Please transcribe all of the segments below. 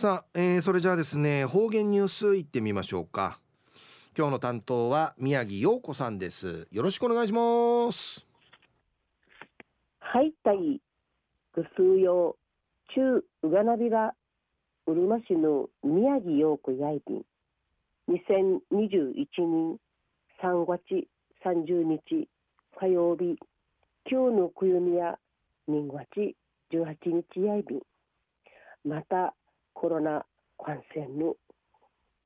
さあ、えー、それじゃあですね方言ニュースいってみましょうか。今日の担当は宮城陽子さんです。よろしくお願いします。はいたいぐすうよう中うがなびらうるま市の宮城陽子やいびん。2021年3月30日火曜日今日のくゆみや2月18日やいびん。またコロナ感染の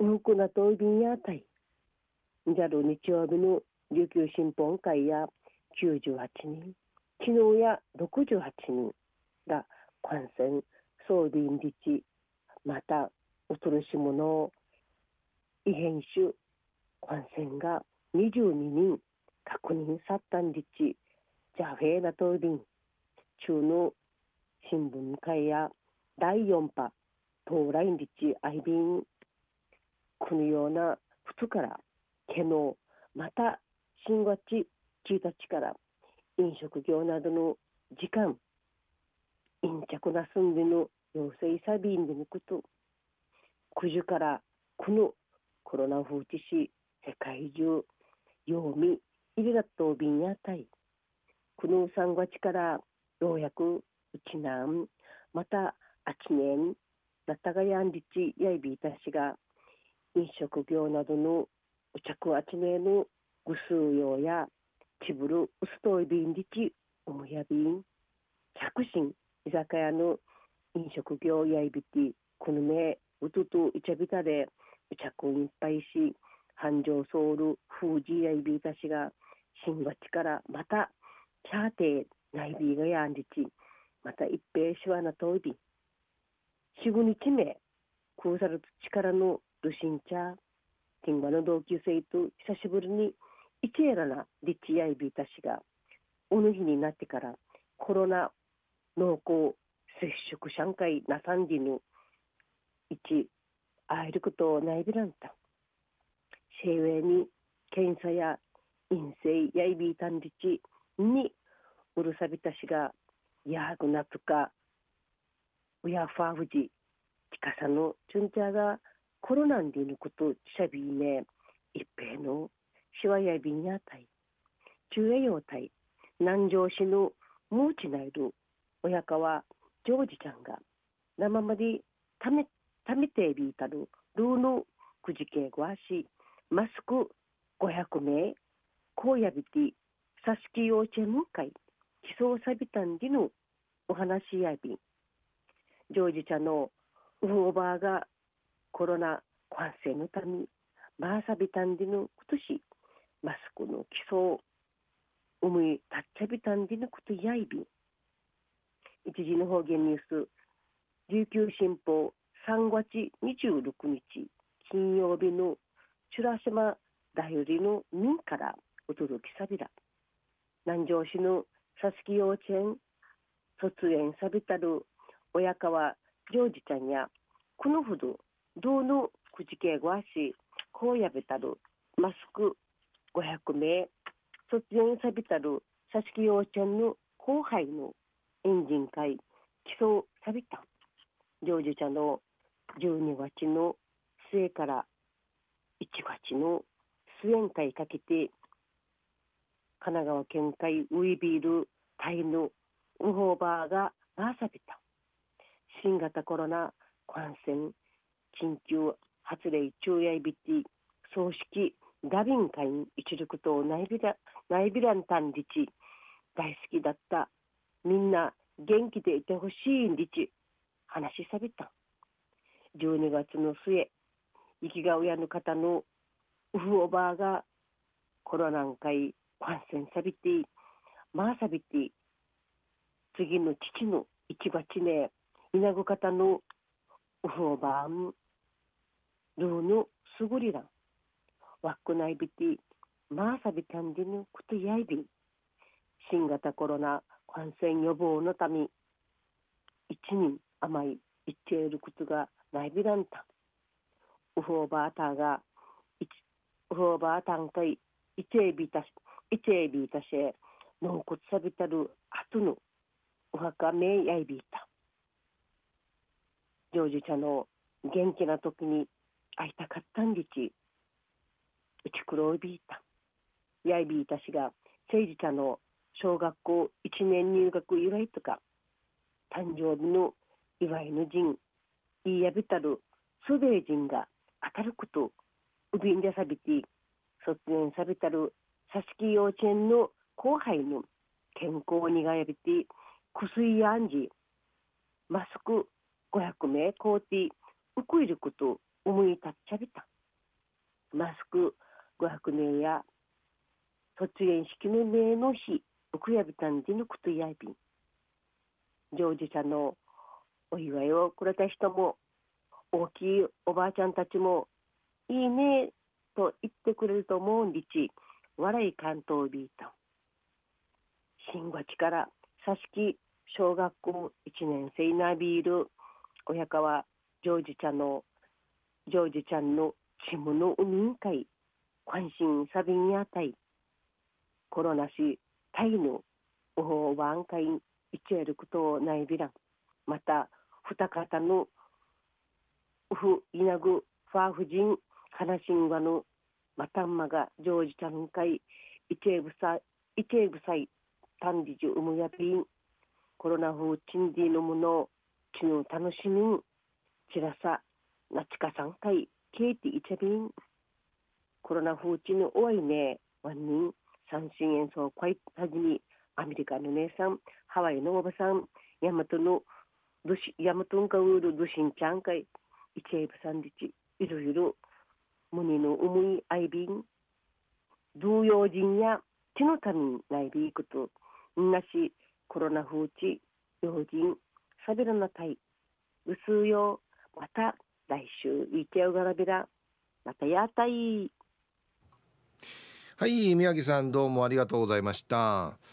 うんくなといびんやたい。じゃる日曜日の琉球新報会や98人昨日や68人が感染総臨日また恐ろしいもの異変種感染が22人確認さったんりちジャフェーナトーリン中の新聞会や第4波到来日アイビンこのような2からけのまた新月1日から飲食業などの時間陰着な住んでの陽性サビンでのこと9時からこのコロナ風致し世界中陽味入れだとびんやたい。この3月からようやくうちなんまたあち年なたがやんりちやいびいたしが飲食業などのうちゃくあちねのぐすうようやちぶるうすといびんりちおもやびん百神居酒屋の飲食業やいびてこのめうとといちゃびたでうちゃくいっぱいし繁盛ソウル封じやいびいたしが新月からまたチャーテー内ビーがやんりちまた一平しわなといび四五日目空さる力のルシンチャーティンバの同級生と久しぶりにイチエラなリッチヤイビーたちがおの日になってからコロナ濃厚接触上海なさんじぬ一会えることないびらんたシェウェイに検査や陰性やいびいたんりちにうるさびたしがやぐなつかうやファーフジちかさのチュンチャーがコロナンディのことしゃびね。一平のしわやびんやたい。中栄養たい。南城市のムーチナイル親川ジョージちゃんが。生までためためてびいたるルーのくじけごわしマスク。500名。こうやびて。さしき幼稚園会基礎さびたんでのお話やびん。ジョージちゃんのウフオバーがコロナ感染のためマーサビタンディの今年マスクの基礎思いたっちゃびたんでのことやいび。ん一時の方言ニュース琉球新報3月26日金曜日のチュラ島だよりの民からお届けさびら。南城市の佐々木幼稚園卒園さびたる親川ジョージちゃんやこのほど道のくじけごわしこうやべたるマスク500名卒園さびたる佐々木幼稚園の後輩のエンジン会基礎さびた。ジョージちゃんの12月の末から1月の末宴会かけて神奈川県会ウイビールタイのウホーバーがマーサビタ新型コロナ感染緊急発令中やいびて葬式ダビン会一力と内ビラ内ビランタンリチ大好きだったみんな元気でいてほしいんリチ話しさびた。12月の末生きが親の方のウフおばあがコロナン会感染さびてまあさびて次の父の一月ね稲子方のウフおばあんルーのすぐりらんわっくないびてまあさびたんでぬことやいび。新型コロナ感染予防のため一人甘い言っていることがないびらんたウフオバータがウフオバータンかいイチエビタイチエビタシェ納骨さびたる後のお墓めやいびた。ジョージ茶の元気な時に会いたかったんでちうちくろいびいた。やいびいたしが誠治ちゃんの小学校1年入学祝いとか誕生日の祝いの陣いいやびたるすべ人が当たることうびんでさびて卒園さびたる佐敷幼稚園の後輩の健康にがやびて薬やんじマスク500名買うてうくいること思い立っちゃびた。マスク500名や卒園式の名の日うくやびたんじぬくとやびん。ジョージちゃんのお祝いをくれた人も大きいおばあちゃんたちもいいねと言ってくれると思うんりち笑い関東ビート新町から佐敷小学校1年生なビール親川ジョージちゃんのジョージちゃんのチムの海委会関心サビンやたい。コロナしタイのおほワン会いちえることないびらん。また二方のウフイナグファーフジンカナシンワのマタンマがジョージちゃん会イチェブサイチェブサイタンディジュウムヤピンコロナ風チンディのものチヌ楽しみんチラサナチカさん会ケイティイチャビン。コロナ風チヌおいねワンニン三振演奏会はじめアメリカの姉さんハワイのおばさんヤマトのヤマトンカウールドシンちゃん会イチェブサンディチいろいろ胸の重い愛瓶同様人や血のためにないびいことなしコロナ風地老人サビラなたい。薄よ。また来週いけおがらびらまたやたい。はい宮城さんどうもありがとうございました。